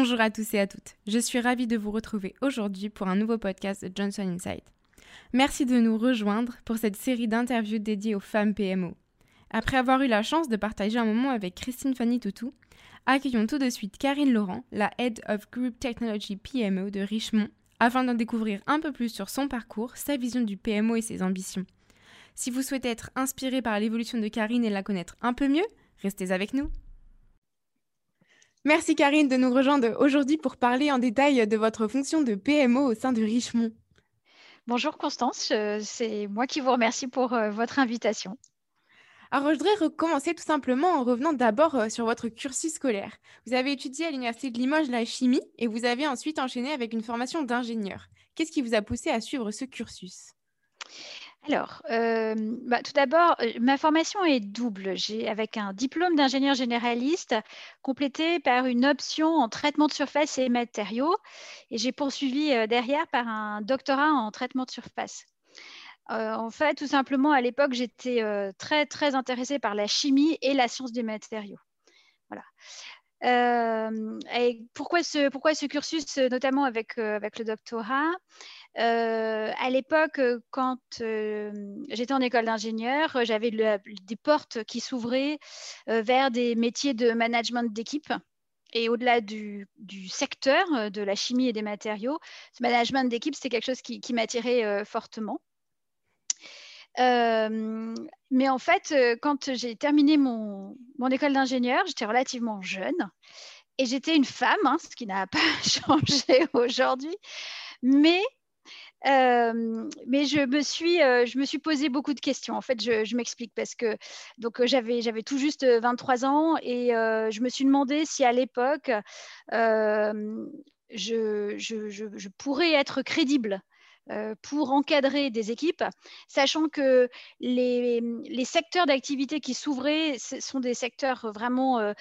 Bonjour à tous et à toutes. Je suis ravie de vous retrouver aujourd'hui pour un nouveau podcast de Johnson Insight. Merci de nous rejoindre pour cette série d'interviews dédiées aux femmes PMO. Après avoir eu la chance de partager un moment avec Christine Fanny Toutou, accueillons tout de suite Karine Laurent, la Head of Group Technology PMO de Richemont, afin d'en découvrir un peu plus sur son parcours, sa vision du PMO et ses ambitions. Si vous souhaitez être inspiré par l'évolution de Karine et la connaître un peu mieux, restez avec nous. Merci Karine de nous rejoindre aujourd'hui pour parler en détail de votre fonction de PMO au sein de Richemont. Bonjour Constance, c'est moi qui vous remercie pour euh, votre invitation. Alors, je voudrais recommencer tout simplement en revenant d'abord euh, sur votre cursus scolaire. Vous avez étudié à l'Université de Limoges la chimie et vous avez ensuite enchaîné avec une formation d'ingénieur. Qu'est-ce qui vous a poussé à suivre ce cursus? Alors, euh, bah, tout d'abord, euh, ma formation est double. J'ai avec un diplôme d'ingénieur généraliste complété par une option en traitement de surface et matériaux. Et j'ai poursuivi euh, derrière par un doctorat en traitement de surface. en fait, tout simplement, à l'époque, j'étais très, très intéressée par la chimie et la science des matériaux. Voilà. pourquoi ce, pourquoi ce cursus, notamment avec, avec le doctorat? Euh, à l'époque, euh, quand euh, j'étais en école d'ingénieur, j'avais des portes qui s'ouvraient vers des métiers de management d'équipe. Et au-delà du, secteur de la chimie et des matériaux, ce management d'équipe, c'était quelque chose qui, m'attirait fortement. mais en fait, quand j'ai terminé mon, école d'ingénieur, j'étais relativement jeune et j'étais une femme, hein, ce qui n'a pas changé aujourd'hui. Mais euh, mais je me, suis, euh, je me suis posé beaucoup de questions. En fait, je, m'explique parce que donc euh, j'avais, j'avais tout juste 23 ans et je me suis demandé si à l'époque je, je, je, pourrais être crédible pour encadrer des équipes, sachant que les, les secteurs d'activité qui s'ouvraient sont des secteurs vraiment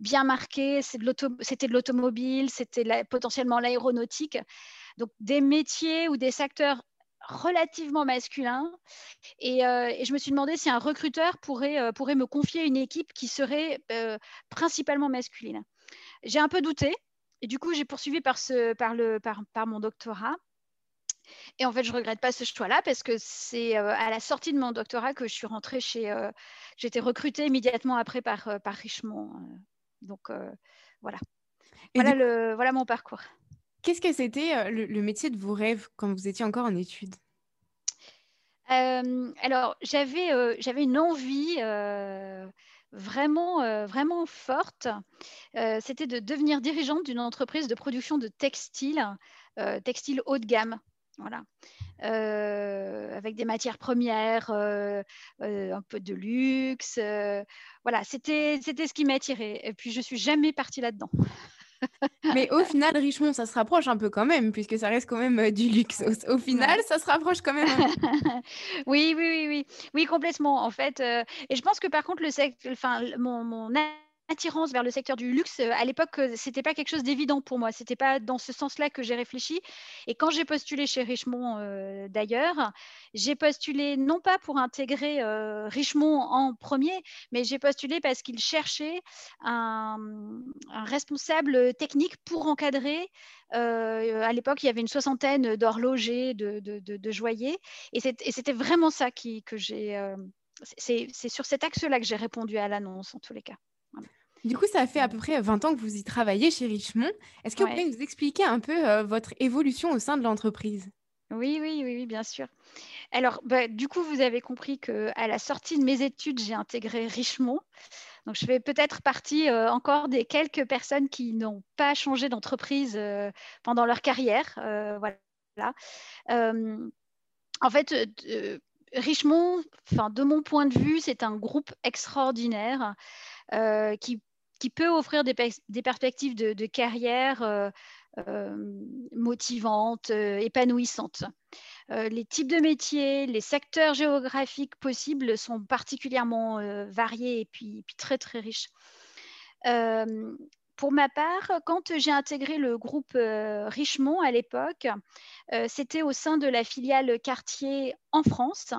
bien marqués. C'était de l'automobile, c'était potentiellement l'aéronautique donc des métiers ou des secteurs relativement masculins. Euh, et, je me suis demandé si un recruteur pourrait, euh, pourrait me confier une équipe qui serait euh, principalement masculine. J'ai un peu douté. Et du coup, j'ai poursuivi par, ce, par, le, par, par mon doctorat. Et en fait, je ne regrette pas ce choix-là parce que c'est à la sortie de mon doctorat que je suis rentrée chez. J'étais recrutée immédiatement après par, par Richemont. donc voilà. Voilà, le, voilà mon parcours. Qu'est-ce que c'était euh, le, métier de vos rêves quand vous étiez encore en études? Euh, alors, j'avais euh, une envie vraiment, vraiment forte. C'était de devenir dirigeante d'une entreprise de production de textiles, textiles haut de gamme. Voilà. avec des matières premières, un peu de luxe. voilà, c'était ce qui m'attirait. Et puis, je suis jamais partie là-dedans. Mais au final, Richemont, ça se rapproche un peu quand même, puisque ça reste quand même euh, du luxe. Au, final, ça se rapproche quand même. oui, oui, oui, oui, oui, complètement. En fait, euh, et je pense que par contre, le enfin, mon, mon attirance vers le secteur du luxe, euh, à l'époque, euh, c'était pas quelque chose d'évident pour moi. C'était pas dans ce sens-là que j'ai réfléchi. Et quand j'ai postulé chez Richemont, euh, d'ailleurs, j'ai postulé non pas pour intégrer Richemont en premier, mais j'ai postulé parce qu'ils cherchaient un, responsable technique pour encadrer. à l'époque, il y avait une soixantaine d'horlogers, de, joailliers, et c'était vraiment ça qui, que j'ai. c'est sur cet axe-là que j'ai répondu à l'annonce, en tous les cas. Du coup, ça fait à peu près 20 ans que vous y travaillez chez Richemont. Est-ce que vous pouvez nous expliquer un peu euh, votre évolution au sein de l'entreprise? Oui, oui, oui, bien sûr. Alors, bah, du coup, vous avez compris qu'à la sortie de mes études, j'ai intégré Richemont. Donc, je fais peut-être partie euh, encore des quelques personnes qui n'ont pas changé d'entreprise euh, pendant leur carrière. voilà. en fait, Richemont, de mon point de vue, c'est un groupe extraordinaire qui qui peut offrir des, perspectives de, carrière euh, euh, motivantes, euh, épanouissantes. les types de métiers, les secteurs géographiques possibles sont particulièrement variés et puis, très très riches. pour ma part, quand j'ai intégré le groupe Richemont à l'époque, c'était au sein de la filiale Cartier en France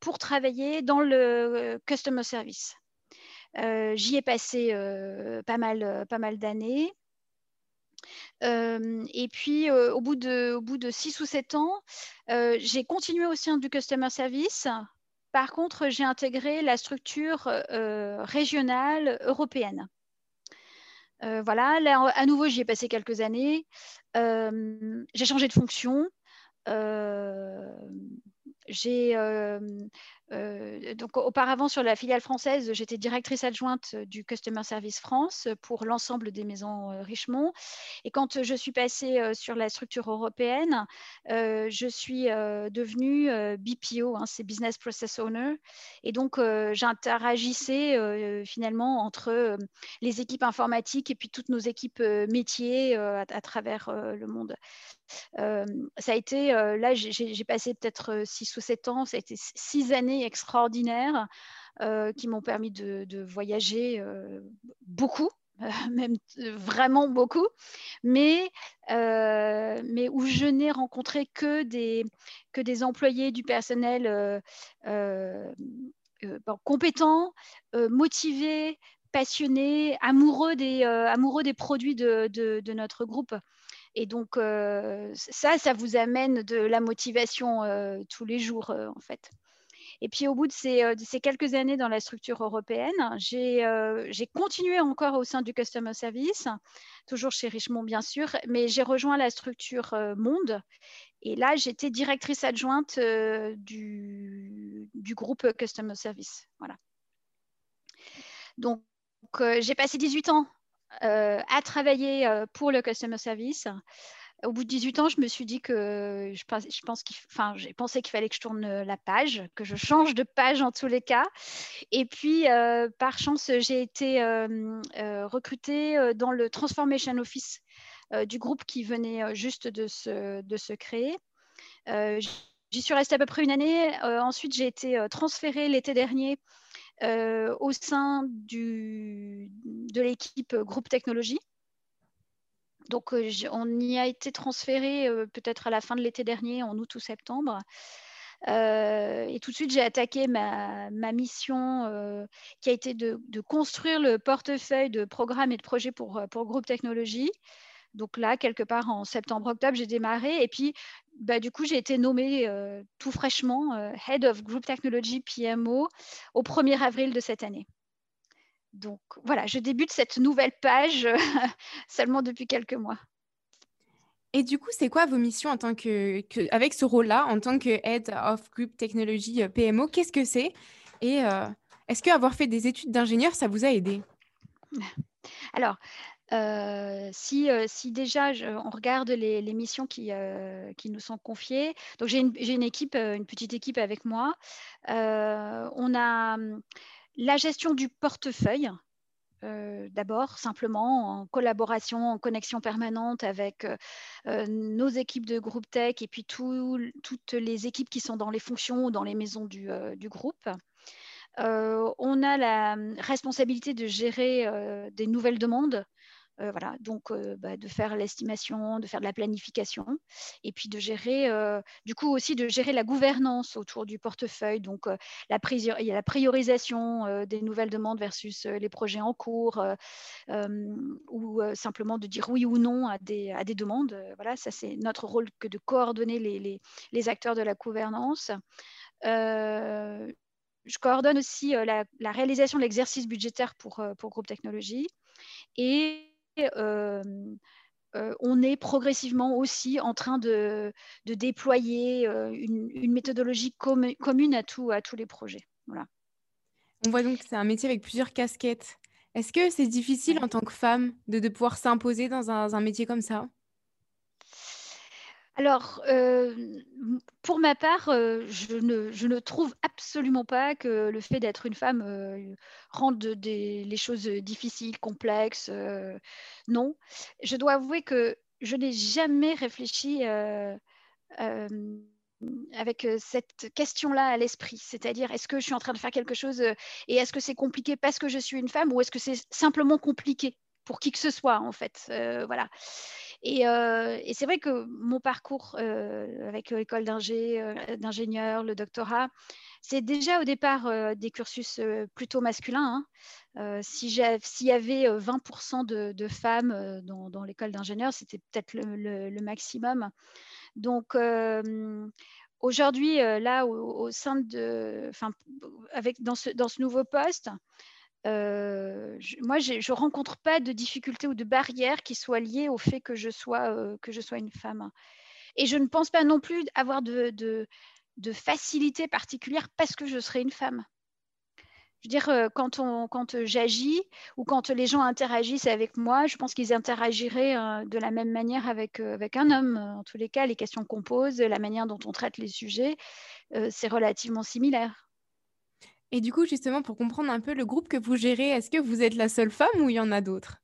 pour travailler dans le customer service. Euh, j'y ai passé euh, pas mal, euh, pas mal d'années. et puis, au, bout de, au bout de 6 ou 7 ans, j'ai continué au sein du Customer Service. Par contre, j'ai intégré la structure régionale européenne. voilà, là, à nouveau, j'y ai passé quelques années. j'ai changé de fonction. j'ai donc auparavant sur la filiale française, j'étais directrice adjointe du Customer Service France pour l'ensemble des maisons Richemont. Et quand je suis passée sur la structure européenne, je suis devenue BPO, hein, c'est Business Process Owner. Et donc j'interagissais finalement entre les équipes informatiques et puis toutes nos équipes métiers à, travers le monde. ça a été, là j'ai passé peut-être six ou sept ans, ça a été six années extraordinaires euh, qui m'ont permis de, voyager euh, beaucoup, même vraiment beaucoup, mais, euh, mais où je n'ai rencontré que des, que des employés du personnel compétents, motivés, passionnés, amoureux des, amoureux des produits de, de, notre groupe. Et donc, ça, ça vous amène de la motivation tous les jours, en fait. Et puis au bout de ces, euh, quelques années dans la structure européenne, euh, j'ai continué encore au sein du Customer Service, toujours chez Richemont bien sûr, mais j'ai rejoint la structure euh, Monde. Et là, j'étais directrice adjointe du, groupe Customer Service. Voilà. Donc, j'ai passé 18 ans à travailler pour le Customer Service au bout de 18 ans, je me suis dit que je, je pense qu'il, enfin, j'ai pensé qu'il fallait que je tourne euh, la page, que je change de page en tous les cas. Et puis, euh, par chance, j'ai été euh, recrutée dans le Transformation Office du groupe qui venait juste de se, de se créer. J'y suis restée à peu près une année. ensuite, j'ai été transférée l'été dernier au sein du, de l'équipe groupe technologie donc, on y a été transféré peut-être à la fin de l'été dernier, en août ou septembre. Et tout de suite, j'ai attaqué ma, mission qui a été de, construire le portefeuille de programmes et de projets pour, pour Groupe Technologie. Donc là, quelque part en septembre-octobre, j'ai démarré. Et puis, bah, du coup, j'ai été nommée tout fraîchement Head of Group Technology PMO au 1er avril de cette année. Donc voilà, je débute cette nouvelle page seulement depuis quelques mois. Et du coup, c'est quoi vos missions en tant que, avec ce rôle-là, en tant que Head of Group Technology euh, PMO Qu'est-ce que c'est? Et euh, est-ce qu'avoir fait des études d'ingénieur, ça vous a aidé? Alors, euh, si, si, déjà on regarde les, missions qui, qui, nous sont confiées, donc j'ai une, une, équipe, une petite équipe avec moi. on a la gestion du portefeuille, euh, d'abord, simplement en collaboration, en connexion permanente avec euh, euh, nos équipes de groupe tech et puis toutes les équipes qui sont dans les fonctions ou dans les maisons du, du groupe. on a la responsabilité de gérer des nouvelles demandes euh, voilà, donc euh, bah, de faire l'estimation, de faire de la planification, et puis de gérer, euh, du coup aussi de gérer la gouvernance autour du portefeuille. Donc la il y a la priorisation des nouvelles demandes versus les projets en cours, ou simplement de dire oui ou non à des, à des demandes. voilà, ça c'est notre rôle que de coordonner les, les, les acteurs de la gouvernance. je coordonne aussi la, réalisation de l'exercice budgétaire pour, pour Groupe Technologie. Et on est progressivement aussi en train de, déployer euh, une, méthodologie commune à, tout, à tous les projets. Voilà. On voit donc que c'est un métier avec plusieurs casquettes. Est-ce que c'est difficile en tant que femme de, pouvoir s'imposer dans un, métier comme ça? Alors, euh, pour ma part, euh, je, ne, trouve absolument pas que le fait d'être une femme euh, rende les choses difficiles, complexes. non. Je dois avouer que je n'ai jamais réfléchi avec cette question-là à l'esprit. C'est-à-dire, est-ce que je suis en train de faire quelque chose et est-ce que c'est compliqué parce que je suis une femme ou est-ce que c'est simplement compliqué pour qui que ce soit, en fait Voilà. Et, c'est vrai que mon parcours avec l'école d'ingénieur, le doctorat, c'est déjà au départ des cursus plutôt masculins. Hein. S'il y avait 20% de, femmes dans, l'école d'ingénieur, c'était peut-être le, maximum. Donc, aujourd'hui, là, au, sein de, avec dans ce, dans ce nouveau poste, moi, je ne rencontre pas de difficultés ou de barrières qui soient liées au fait que je sois, que je sois une femme. Et je ne pense pas non plus avoir de, de, facilité particulière parce que je serai une femme. Je veux dire, quand, on, quand j'agis ou quand les gens interagissent avec moi, je pense qu'ils interagiraient de la même manière avec, avec un homme. En tous les cas, les questions qu'on pose, la manière dont on traite les sujets, c'est relativement similaire. Et du coup, justement, pour comprendre un peu le groupe que vous gérez, est-ce que vous êtes la seule femme ou il y en a d'autres?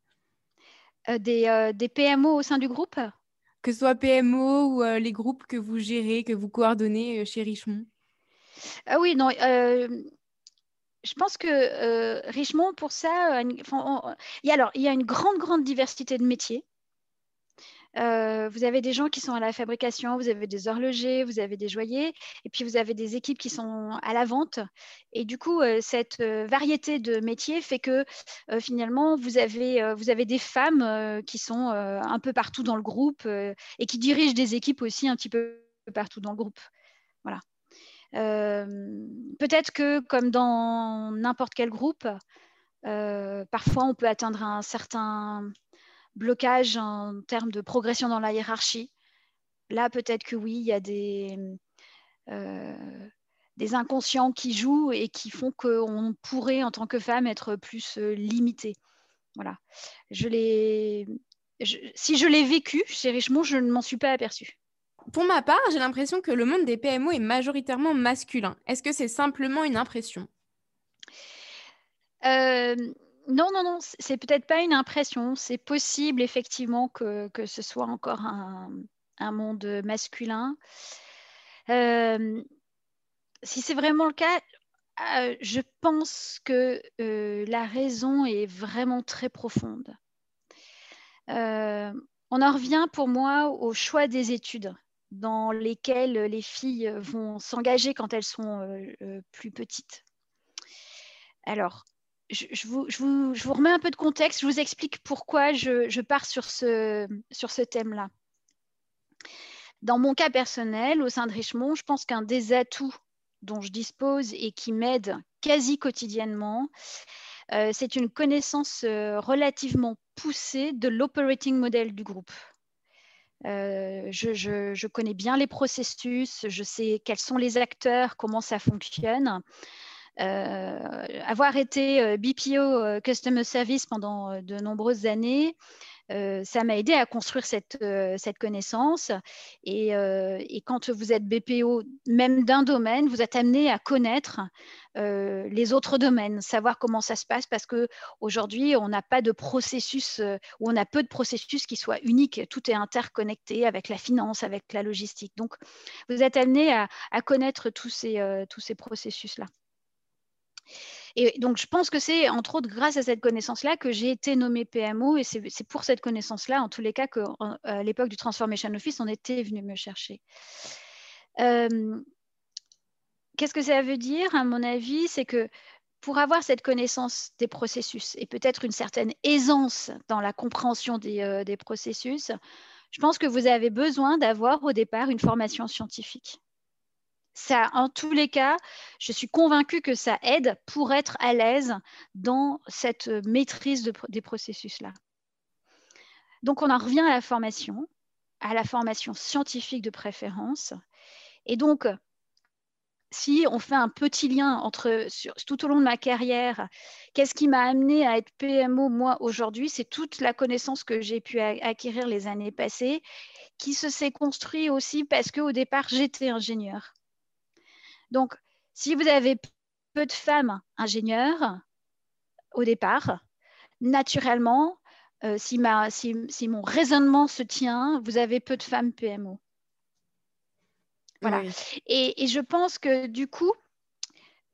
Des, des, PMO au sein du groupe? Que ce soit PMO ou les groupes que vous gérez, que vous coordonnez chez Richemont? Ah oui, non je pense que euh, Richemont, pour ça, il, y a, alors, il y a une grande, grande diversité de métiers. Euh, vous avez des gens qui sont à la fabrication, vous avez des horlogers, vous avez des joailliers, et puis vous avez des équipes qui sont à la vente. Et du coup, euh, cette variété de métiers fait que finalement, vous avez, vous avez des femmes qui sont un peu partout dans le groupe et qui dirigent des équipes aussi un petit peu partout dans le groupe. Voilà. Euh, peut-être que, comme dans n'importe quel groupe, euh, parfois on peut atteindre un certain blocage en termes de progression dans la hiérarchie. Là, peut-être que oui, il y a des, euh, des inconscients qui jouent et qui font qu'on pourrait, en tant que femme, être plus limité. Voilà. Je si je l'ai vécu chez Richemont, je ne m'en suis pas aperçue. Pour ma part, j'ai l'impression que le monde des PMO est majoritairement masculin. Est-ce que c'est simplement une impression? Euh, Non, non, non, c'est peut-être pas une impression. C'est possible effectivement que, ce soit encore un, monde masculin. Euh, si c'est vraiment le cas, euh, je pense que la raison est vraiment très profonde. on en revient pour moi au choix des études dans lesquelles les filles vont s'engager quand elles sont euh, euh, plus petites. Alors, je, vous, remets un peu de contexte, je vous explique pourquoi je, pars sur ce, thème-là. Dans mon cas personnel, au sein de Richemont, je pense qu'un des atouts dont je dispose et qui m'aide quasi quotidiennement, euh, c'est une connaissance relativement poussée de l'operating model du groupe. Euh, je, connais bien les processus, je sais quels sont les acteurs, comment ça fonctionne. Euh, avoir été euh, BPO Customer Service pendant de nombreuses années, euh, ça m'a aidé à construire cette, euh, connaissance. Euh, et, quand vous êtes BPO, même d'un domaine, vous êtes amené à connaître les autres domaines, savoir comment ça se passe, parce qu'aujourd'hui, on n'a pas de processus, ou on a peu de processus qui soient uniques. Tout est interconnecté avec la finance, avec la logistique. Donc, vous êtes amené à, connaître tous ces processus-là. Et donc, je pense que c'est entre autres grâce à cette connaissance-là que j'ai été nommée PMO et c'est pour cette connaissance-là, en tous les cas, qu'à l'époque du Transformation Office, on était venu me chercher. Euh, qu'est-ce que ça veut dire, à mon avis? C'est que pour avoir cette connaissance des processus et peut-être une certaine aisance dans la compréhension des, euh, des processus, je pense que vous avez besoin d'avoir au départ une formation scientifique en tous les cas, je suis convaincue que ça aide pour être à l'aise dans cette maîtrise des processus-là. Donc, on en revient à la formation, à la formation scientifique de préférence. Et donc, si on fait un petit lien entre tout au long de ma carrière, qu'est-ce qui m'a amené à être PMO moi aujourd'hui C'est toute la connaissance que j'ai pu acquérir les années passées, qui se s'est construit aussi parce qu'au départ j'étais ingénieur. Donc, si vous avez peu de femmes ingénieures au départ, naturellement, euh, si, mon raisonnement se tient, vous avez peu de femmes PMO. Voilà. Et, je pense que du coup,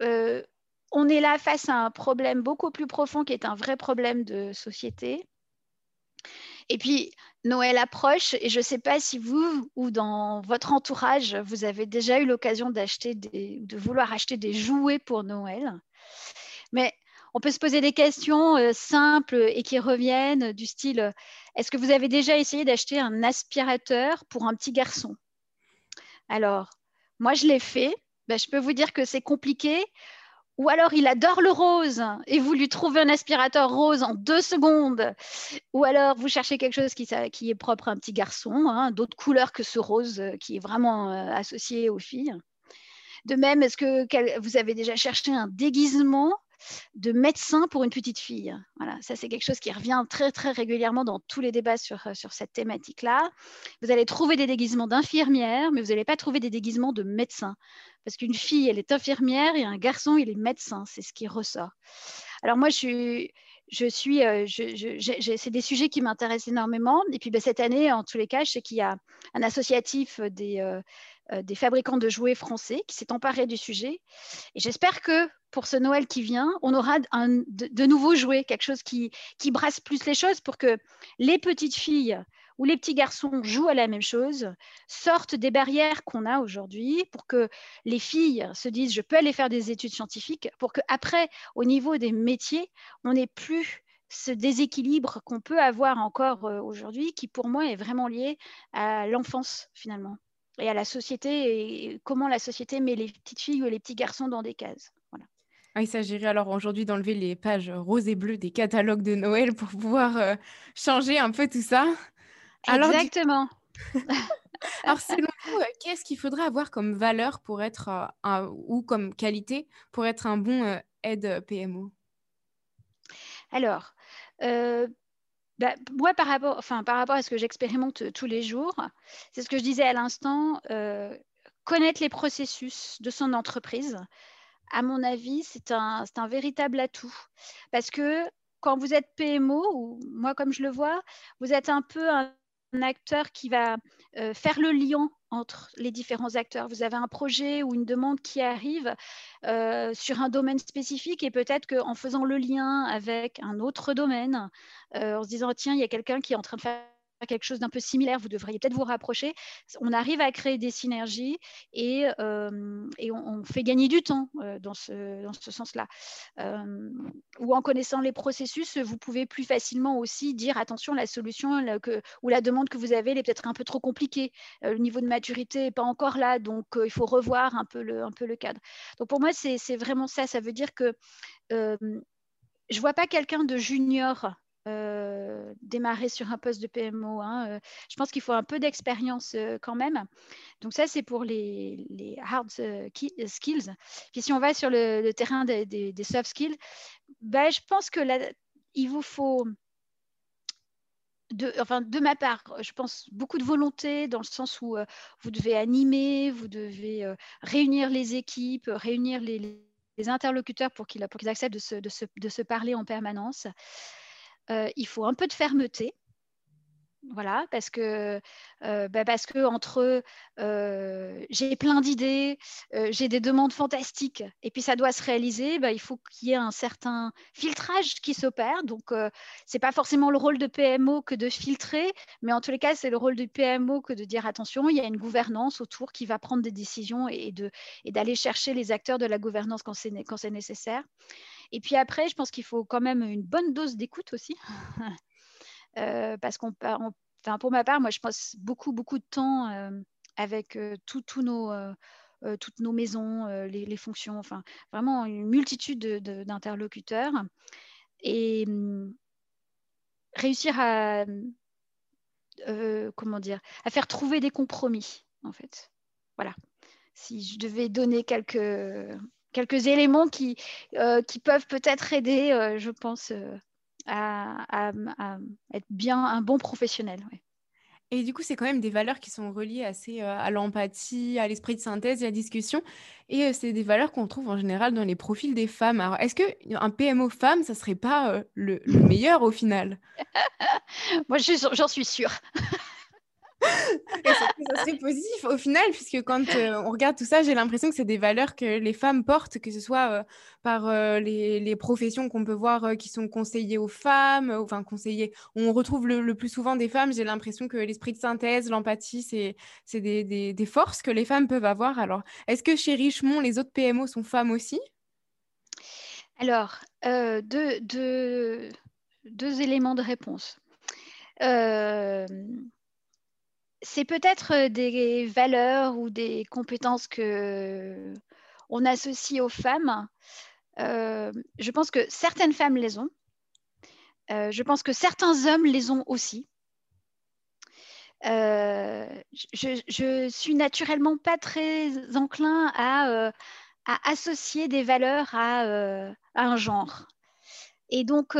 euh, on est là face à un problème beaucoup plus profond qui est un vrai problème de société. Et puis, Noël approche et je ne sais pas si vous ou dans votre entourage, vous avez déjà eu l'occasion d'acheter de vouloir acheter des jouets pour Noël. Mais on peut se poser des questions euh, simples et qui reviennent du style est-ce que vous avez déjà essayé d'acheter un aspirateur pour un petit garçon? Alors, moi, je l'ai fait. Ben, je peux vous dire que c'est compliqué ou alors il adore le rose et vous lui trouvez un aspirateur rose en deux secondes, ou alors vous cherchez quelque chose qui, est propre à un petit garçon, hein, d'autres couleurs que ce rose euh, qui est vraiment euh, associé aux filles. De même, est-ce que vous avez déjà cherché un déguisement de médecin pour une petite fille. Voilà, ça c'est quelque chose qui revient très très régulièrement dans tous les débats sur, euh, sur cette thématique-là. Vous allez trouver des déguisements d'infirmière, mais vous n'allez pas trouver des déguisements de médecin. Parce qu'une fille, elle est infirmière et un garçon, il est médecin. C'est ce qui ressort. Alors moi, je suis, je suis, euh, c'est des sujets qui m'intéressent énormément. Et puis ben, cette année, en tous les cas, je sais qu'il y a un associatif des, euh, des fabricants de jouets français qui s'est emparé du sujet. Et j'espère que pour ce Noël qui vient, on aura de, nouveaux jouets, quelque chose qui, qui brasse plus les choses pour que les petites filles ou les petits garçons jouent à la même chose, sortent des barrières qu'on a aujourd'hui pour que les filles se disent je peux aller faire des études scientifiques, pour qu'après, au niveau des métiers, on n'ait plus ce déséquilibre qu'on peut avoir encore euh, aujourd'hui, qui pour moi est vraiment lié à l'enfance finalement et à la société et comment la société met les petites filles ou les petits garçons dans des cases. Voilà. Ah, il s'agirait alors aujourd'hui d'enlever les pages roses et bleues des catalogues de Noël pour pouvoir euh, changer un peu tout ça. Exactement. alors selon vous, euh, qu'est-ce qu'il faudrait avoir comme valeur pour être euh, un, ou comme qualité pour être un bon aide PMO Alors, bah, moi, par rapport, enfin, par rapport à ce que j'expérimente euh, tous les jours, c'est ce que je disais à l'instant, euh, connaître les processus de son entreprise, à mon avis, c'est un, un, véritable atout. Parce que quand vous êtes PMO, ou moi comme je le vois, vous êtes un peu un, acteur qui va euh, faire le lien entre les différents acteurs. Vous avez un projet ou une demande qui arrive euh, sur un domaine spécifique et peut-être qu'en faisant le lien avec un autre domaine, euh, en se disant, tiens, il y a quelqu'un qui est en train de faire quelque chose d'un peu similaire, vous devriez peut-être vous rapprocher. On arrive à créer des synergies et, euh, et on, fait gagner du temps euh, dans ce, dans ce sens-là. Euh, ou en connaissant les processus, vous pouvez plus facilement aussi dire attention, la solution que, ou la demande que vous avez, elle est peut-être un peu trop compliquée. le niveau de maturité n'est pas encore là, donc il faut revoir un peu le, un peu le cadre. Donc pour moi, c'est vraiment ça. Ça veut dire que je ne vois pas quelqu'un de junior euh, démarrer sur un poste de PMO. Hein, euh, je pense qu'il faut un peu d'expérience euh, quand même. Donc ça, c'est pour les, hard skills. Puis si on va sur le, terrain des, soft skills, ben, je pense que il vous faut... De, enfin, de ma part, je pense beaucoup de volonté dans le sens où vous devez animer, vous devez réunir les équipes, réunir les, interlocuteurs pour qu'ils acceptent de se, parler en permanence. Euh, il faut un peu de fermeté. Voilà, parce que, euh, bah, parce que entre euh, j'ai plein d'idées, j'ai des demandes fantastiques, et puis ça doit se réaliser, bah, il faut qu'il y ait un certain filtrage qui s'opère. Donc, ce n'est pas forcément le rôle de PMO que de filtrer, mais en tous les cas, c'est le rôle du PMO que de dire attention, il y a une gouvernance autour qui va prendre des décisions et, et d'aller chercher les acteurs de la gouvernance quand c'est nécessaire. Et puis après, je pense qu'il faut quand même une bonne dose d'écoute aussi. Euh, parce qu'on enfin, pour ma part, moi, je passe beaucoup, beaucoup de temps euh, avec euh, nos, toutes nos maisons, les, fonctions, enfin, vraiment une multitude d'interlocuteurs. Et hum, réussir à, comment dire, à faire trouver des compromis, en fait. Voilà. Si je devais donner quelques, quelques éléments qui, euh, qui peuvent peut-être aider, euh, je pense, euh, à, être bien un bon professionnel. Et du coup, c'est quand même des valeurs qui sont reliées assez à l'empathie, à l'esprit de synthèse à la discussion. Et c'est des valeurs qu'on trouve en général dans les profils des femmes. Alors, est-ce qu'un PMO femme, ça serait pas le, meilleur au final? Moi, j'en suis sûre. Serait positif au final, puisque quand euh, on regarde tout ça, j'ai l'impression que c'est des valeurs que les femmes portent, que ce soit euh, par euh, les, professions qu'on peut voir qui sont conseillées aux femmes, enfin conseillées, on retrouve le, plus souvent des femmes. J'ai l'impression que l'esprit de synthèse, l'empathie, c'est des, forces que les femmes peuvent avoir. Alors, est-ce que chez Richemont, les autres PMO sont femmes aussi? Alors, deux, éléments de réponse. C'est peut-être des valeurs ou des compétences que on associe aux femmes. Je pense que certaines femmes les ont. Je pense que certains hommes les ont aussi. je, ne suis naturellement pas très enclin à, associer des valeurs à, à, un genre. Et donc,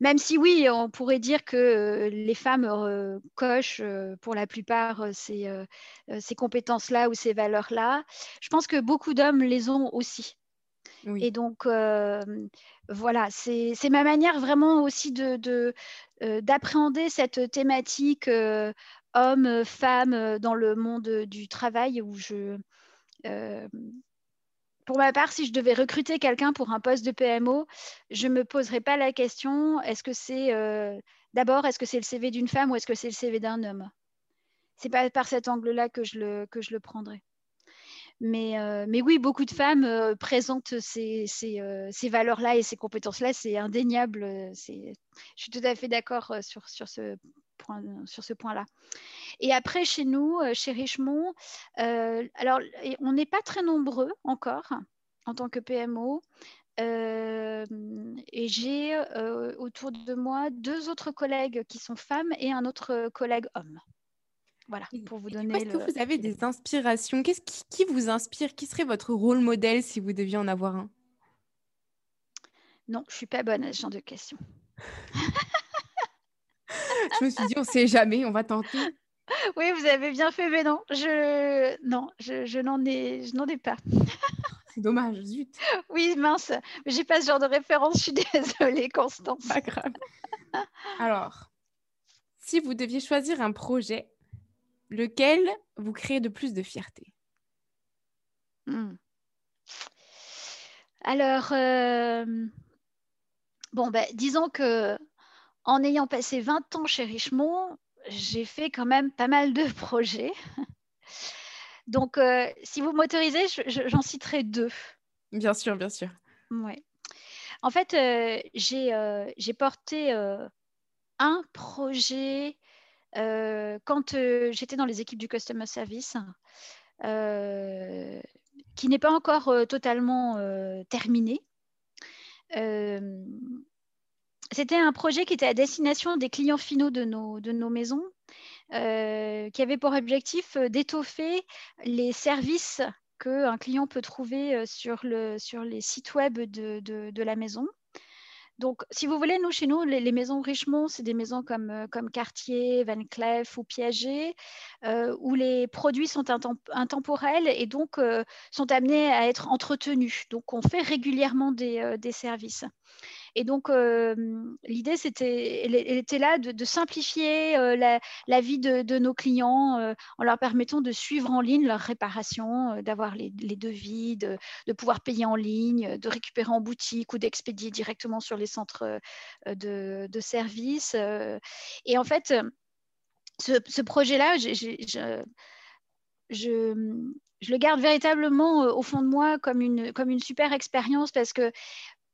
même si oui, on pourrait dire que euh, les femmes euh, cochent euh, pour la plupart ces, compétences-là ou ces valeurs-là, je pense que beaucoup d'hommes les ont aussi. Et donc, voilà, c'est ma manière vraiment aussi d'appréhender de, cette thématique homme-femme dans le monde du travail où je, pour ma part, si je devais recruter quelqu'un pour un poste de PMO, je ne me poserais pas la question est-ce que c'est euh, d'abord, est-ce que c'est le CV d'une femme ou est-ce que c'est le CV d'un homme? C'est pas par cet angle-là que je le, que je le prendrais. Mais, euh, mais oui, beaucoup de femmes euh, présentent ces, ces, valeurs-là et ces compétences-là, c'est indéniable. je suis tout à fait d'accord sur, sur ce sur ce point-là. Et après, chez nous, euh, chez Richemont, euh, alors on n'est pas très nombreux encore en tant que PMO. Euh, et j'ai autour de moi deux autres collègues qui sont femmes et un autre collègue homme. Voilà, pour vous donner. Est-ce que vous avez des inspirations Qu'est-ce qui, qui, vous inspire? Qui serait votre rôle modèle si vous deviez en avoir un? Non, je suis pas bonne à ce genre de questions. je me suis dit, on ne sait jamais, on va tenter. Oui, vous avez bien fait, mais non, je, non, je, je n'en ai, je n'en ai pas. C'est dommage, zut. Oui, mince, mais j'ai pas ce genre de référence, je suis désolée, Constance. Pas grave. Alors, si vous deviez choisir un projet, lequel vous crée de plus de fierté? Hmm. Alors, euh, bon, ben, disons que en ayant passé 20 ans chez Richemont, j'ai fait quand même pas mal de projets. Donc, euh, si vous m'autorisez, j'en citerai deux. Bien sûr, bien sûr. Ouais. En fait, euh, euh, j'ai porté un projet quand j'étais dans les équipes du Customer Service, qui n'est pas encore totalement terminé. C'était un projet qui était à destination des clients finaux de nos, maisons, euh, qui avait pour objectif euh, d'étoffer les services qu'un client peut trouver euh, sur, le, sur les sites web de, de, la maison. Donc, si vous voulez, nous, chez nous, les, maisons Richemont, c'est des maisons comme, comme Cartier, Van Cleef ou Piaget, où les produits sont intemporels et donc sont amenés à être entretenus. Donc, on fait régulièrement des services. Et donc, l'idée, c'était, elle, était là de, simplifier la, vie de, nos clients en leur permettant de suivre en ligne leur réparation, d'avoir les, devis, de, pouvoir payer en ligne, de récupérer en boutique ou d'expédier directement sur les centres de, de services. Et en fait, ce, projet-là, je, je, le garde véritablement au fond de moi comme une, comme une super expérience parce que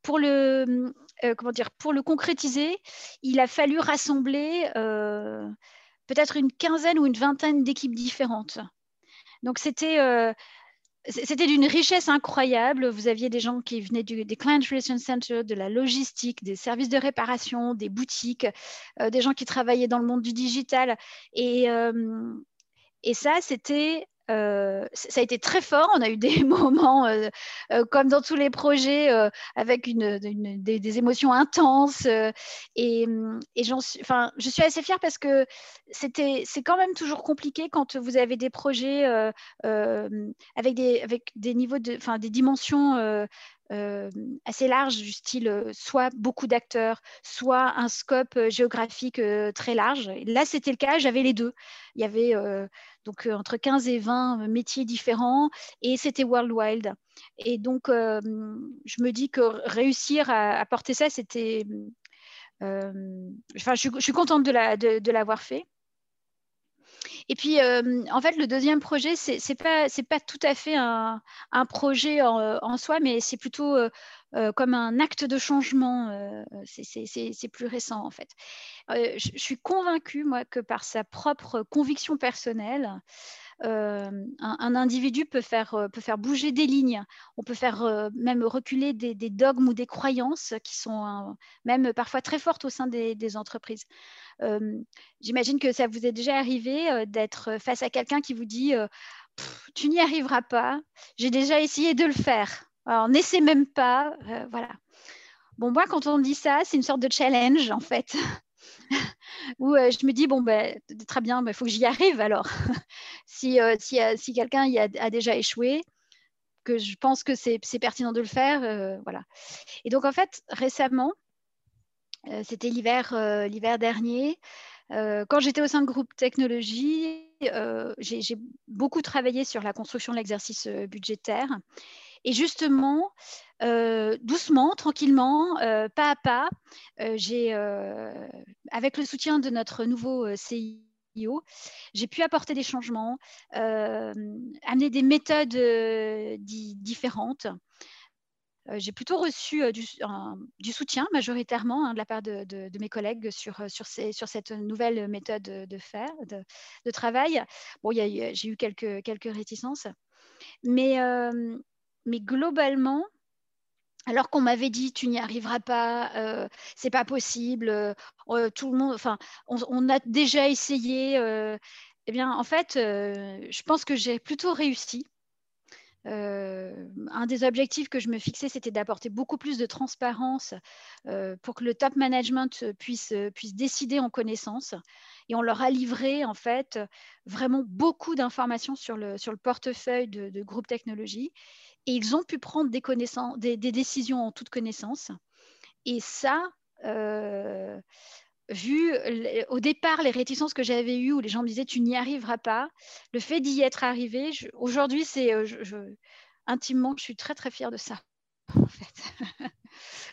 pour le, euh, comment dire, pour le concrétiser, il a fallu rassembler euh, peut-être une quinzaine ou une vingtaine d'équipes différentes. Donc c'était euh, c'était d'une richesse incroyable. Vous aviez des gens qui venaient du, des Client Relations Center, de la logistique, des services de réparation, des boutiques, des gens qui travaillaient dans le monde du digital. Et, et ça, c'était euh, ça a été très fort. On a eu des moments, euh, euh, comme dans tous les projets, avec des, émotions intenses. et, et suis, enfin, je suis assez fière parce que c'était, c'est quand même toujours compliqué quand vous avez des projets avec, des, niveaux de, des dimensions euh, assez large, du style euh, soit beaucoup d'acteurs, soit un scope euh, géographique très large. là, c'était le cas, j'avais les deux. Il y avait donc entre 15 et 20 métiers différents et c'était worldwide. Et donc, je me dis que réussir à, porter ça, c'était. enfin, je, suis contente de l'avoir fait. Et puis, euh, en fait, le deuxième projet, c'est n'est pas, tout à fait un, projet en, soi, mais c'est plutôt euh, euh, comme un acte de changement. c'est plus récent, en fait. Je, suis convaincue, moi, que par sa propre conviction personnelle, euh, un, individu peut faire, euh, peut faire bouger des lignes, on peut faire euh, même reculer des, dogmes ou des croyances qui sont même parfois très fortes au sein des, entreprises. J'imagine que ça vous est déjà arrivé d'être face à quelqu'un qui vous dit Tu n'y arriveras pas, j'ai déjà essayé de le faire. Alors, n'essaie même pas. voilà. Bon, moi, quand on dit ça, c'est une sorte de challenge, en fait. où euh, je me dis, bon, ben, très bien, il ben, faut que j'y arrive alors. si, euh, si, euh, si quelqu'un y a, déjà échoué, que je pense que c'est pertinent de le faire. voilà. Et donc, en fait, récemment, c'était l'hiver dernier, quand j'étais au sein de groupe technologie, j'ai beaucoup travaillé sur la construction de l'exercice budgétaire. Et justement, euh, doucement, tranquillement, euh, pas à pas, euh, j'ai, avec le soutien de notre nouveau CIO, j'ai pu apporter des changements, amener des méthodes différentes. j'ai plutôt reçu du, soutien majoritairement hein, de la part de, mes collègues sur, sur, sur, cette nouvelle méthode de faire, de, travail. Bon, j'ai eu quelques, quelques réticences, mais, mais globalement, alors qu'on m'avait dit tu n'y arriveras pas, euh, c'est pas possible, euh, euh, tout le monde, enfin, on, a déjà essayé. eh bien, en fait, je pense que j'ai plutôt réussi. un des objectifs que je me fixais, c'était d'apporter beaucoup plus de transparence pour que le top management puisse, puisse décider en connaissance. Et on leur a livré en fait vraiment beaucoup d'informations sur le, sur le portefeuille de, de groupe technologie et ils ont pu prendre des, décisions en toute connaissance. Et ça, euh, vu au départ les réticences que j'avais eues où les gens me disaient tu n'y arriveras pas, le fait d'y être arrivé, aujourd'hui, c'est euh, je, intimement, je suis très très fière de ça. En fait.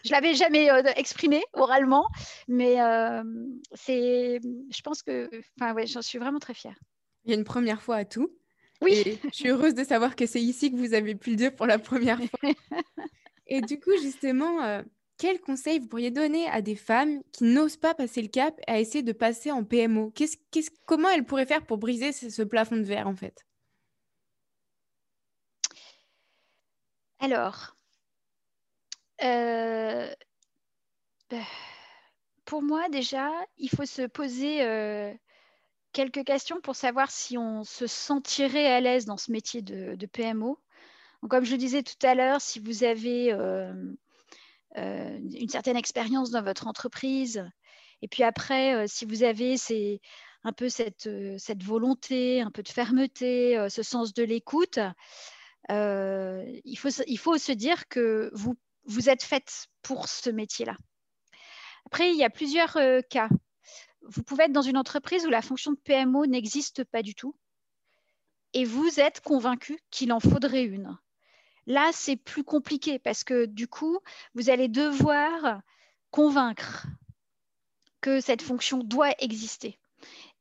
je l'avais jamais euh, exprimé oralement, mais je pense que, ouais, j'en suis vraiment très fière. Il y a une première fois à tout. Oui. je suis heureuse de savoir que c'est ici que vous avez pu le dire pour la première fois. Et du coup, justement, euh, quels conseils vous pourriez donner à des femmes qui n'osent pas passer le cap et à essayer de passer en PMO Comment elles pourraient faire pour briser ce, plafond de verre, en fait? Alors, euh, bah, pour moi, déjà, il faut se poser euh, quelques questions pour savoir si on se sentirait à l'aise dans ce métier de, PMO. comme je le disais tout à l'heure, si vous avez euh, euh, une certaine expérience dans votre entreprise, et puis après, euh, si vous avez un peu cette, volonté, un peu de fermeté, ce sens de l'écoute, il, faut, il faut se dire que vous, vous êtes faite pour ce métier-là. Après, il y a plusieurs cas vous pouvez être dans une entreprise où la fonction de PMO n'existe pas du tout et vous êtes convaincu qu'il en faudrait une. Là, c'est plus compliqué parce que du coup, vous allez devoir convaincre que cette fonction doit exister.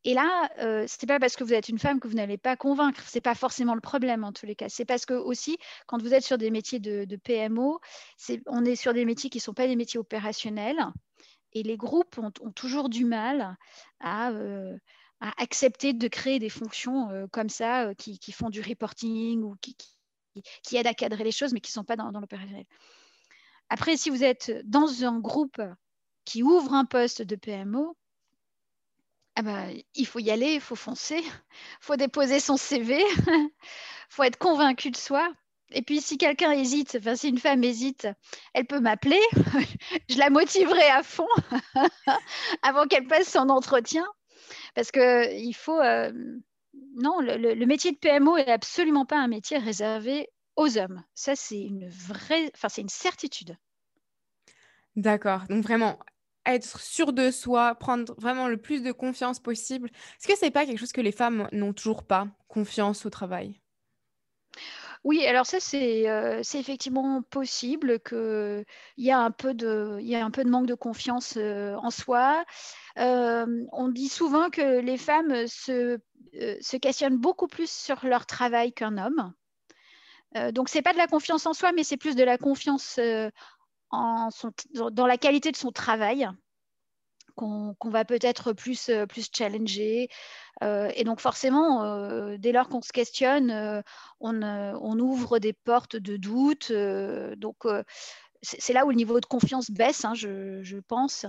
Et là, euh, ce n'est pas parce que vous êtes une femme que vous n'allez pas convaincre. Ce n'est pas forcément le problème en tous les cas. C'est parce que aussi, quand vous êtes sur des métiers de, de PMO, on est sur des métiers qui ne sont pas des métiers opérationnels. Et les groupes ont, toujours du mal euh, à, accepter de créer des fonctions euh, comme ça, euh, qui, font du reporting ou qui, aident à cadrer les choses, mais qui ne sont pas dans, l'opérationnel. Après, si vous êtes dans un groupe qui ouvre un poste de PMO, ah bah, il faut y aller, il faut foncer, il faut déposer son CV, il faut être convaincu de soi. Et puis, si quelqu'un hésite, enfin, si une femme hésite, elle peut m'appeler. je la motiverai à fond avant qu'elle passe son entretien. Parce que il faut. Euh, non, le, métier de PMO est absolument pas un métier réservé aux hommes. Ça, c'est une vraie, enfin, c'est une certitude. D'accord. Donc vraiment, être sûr de soi, prendre vraiment le plus de confiance possible. Est-ce que c'est pas quelque chose que les femmes n'ont toujours pas, confiance au travail? Oui, alors ça, c'est euh, effectivement possible qu'il y, a un peu de, y a un peu de manque de confiance euh, en soi. Euh, on dit souvent que les femmes se, questionnent beaucoup plus sur leur travail qu'un homme. donc, ce n'est pas de la confiance en soi, mais c'est plus de la confiance dans la qualité de son travail qu'on va peut-être plus, plus challenger. et donc forcément, dès lors qu'on se questionne, on, on, ouvre des portes de doute. donc c'est là où le niveau de confiance baisse, hein, je, pense.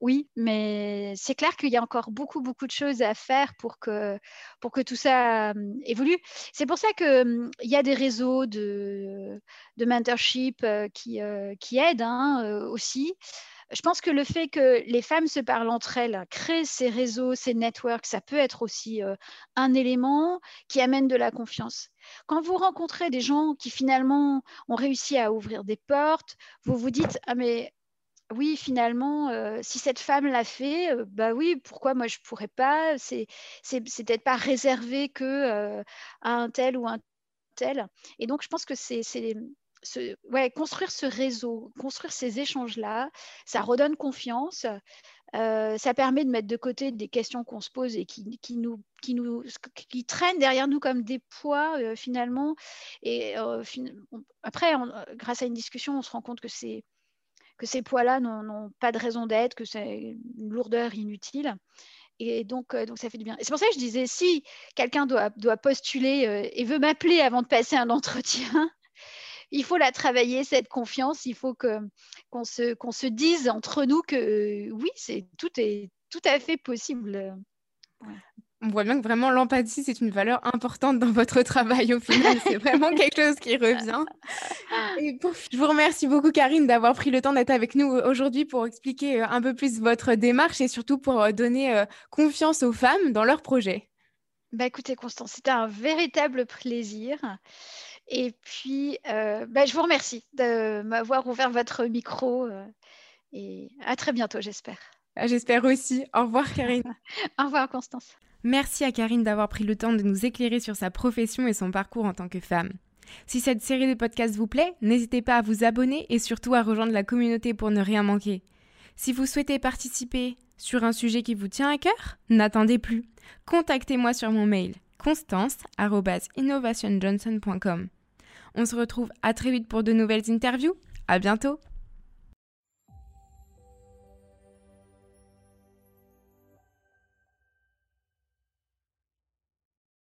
oui, mais c'est clair qu'il y a encore beaucoup, beaucoup de choses à faire pour que, pour que tout ça évolue. C'est pour ça qu'il y a des réseaux de, de mentorship qui, qui aident hein, aussi je pense que le fait que les femmes se parlent entre elles, créent ces réseaux, ces networks, ça peut être aussi un élément qui amène de la confiance. Quand vous rencontrez des gens qui finalement ont réussi à ouvrir des portes, vous vous dites ah mais oui, finalement, si cette femme l'a fait, euh, bah oui, pourquoi moi je pourrais pas? C'est c'est peut-être pas réservé que à un tel ou un tel. Et donc je pense que c'est ouais, construire ce réseau, construire ces échanges-là, ça redonne confiance. Euh, ça permet de mettre de côté des questions qu'on se pose et qui, qui, nous, qui, nous, qui traînent derrière nous comme des poids euh, finalement. Et euh, après, grâce à une discussion, on se rend compte que, que ces poids-là n'ont pas de raison d'être, que c'est une lourdeur inutile. Et donc, donc, ça fait du bien. C'est pour ça que je disais, si quelqu'un doit, doit postuler et veut m'appeler avant de passer un entretien, il faut la travailler, cette confiance. Il faut que, qu'on, se, qu'on se dise entre nous que euh, oui, c'est, tout est tout à fait possible. On voit bien que vraiment l'empathie, c'est une valeur importante dans votre travail au final. C'est vraiment quelque chose qui revient. Et je vous remercie beaucoup, Karine, d'avoir pris le temps d'être avec nous aujourd'hui pour expliquer euh, un peu plus votre démarche et surtout pour euh, donner confiance aux femmes dans leurs projets. Bah écoutez, Constance, c'était un véritable plaisir. Et puis, euh, bah, je vous remercie de m'avoir ouvert votre micro. Euh, et à très bientôt, j'espère. Ah, j'espère aussi. Au revoir, Karine. Au revoir, Constance. Merci à Karine d'avoir pris le temps de nous éclairer sur sa profession et son parcours en tant que femme. Si cette série de podcasts vous plaît, n'hésitez pas à vous abonner et surtout à rejoindre la communauté pour ne rien manquer. Si vous souhaitez participer sur un sujet qui vous tient à cœur, n'attendez plus. Contactez-moi sur mon mail constance.innovationjohnson.com. On se retrouve à très vite pour de nouvelles interviews. À bientôt!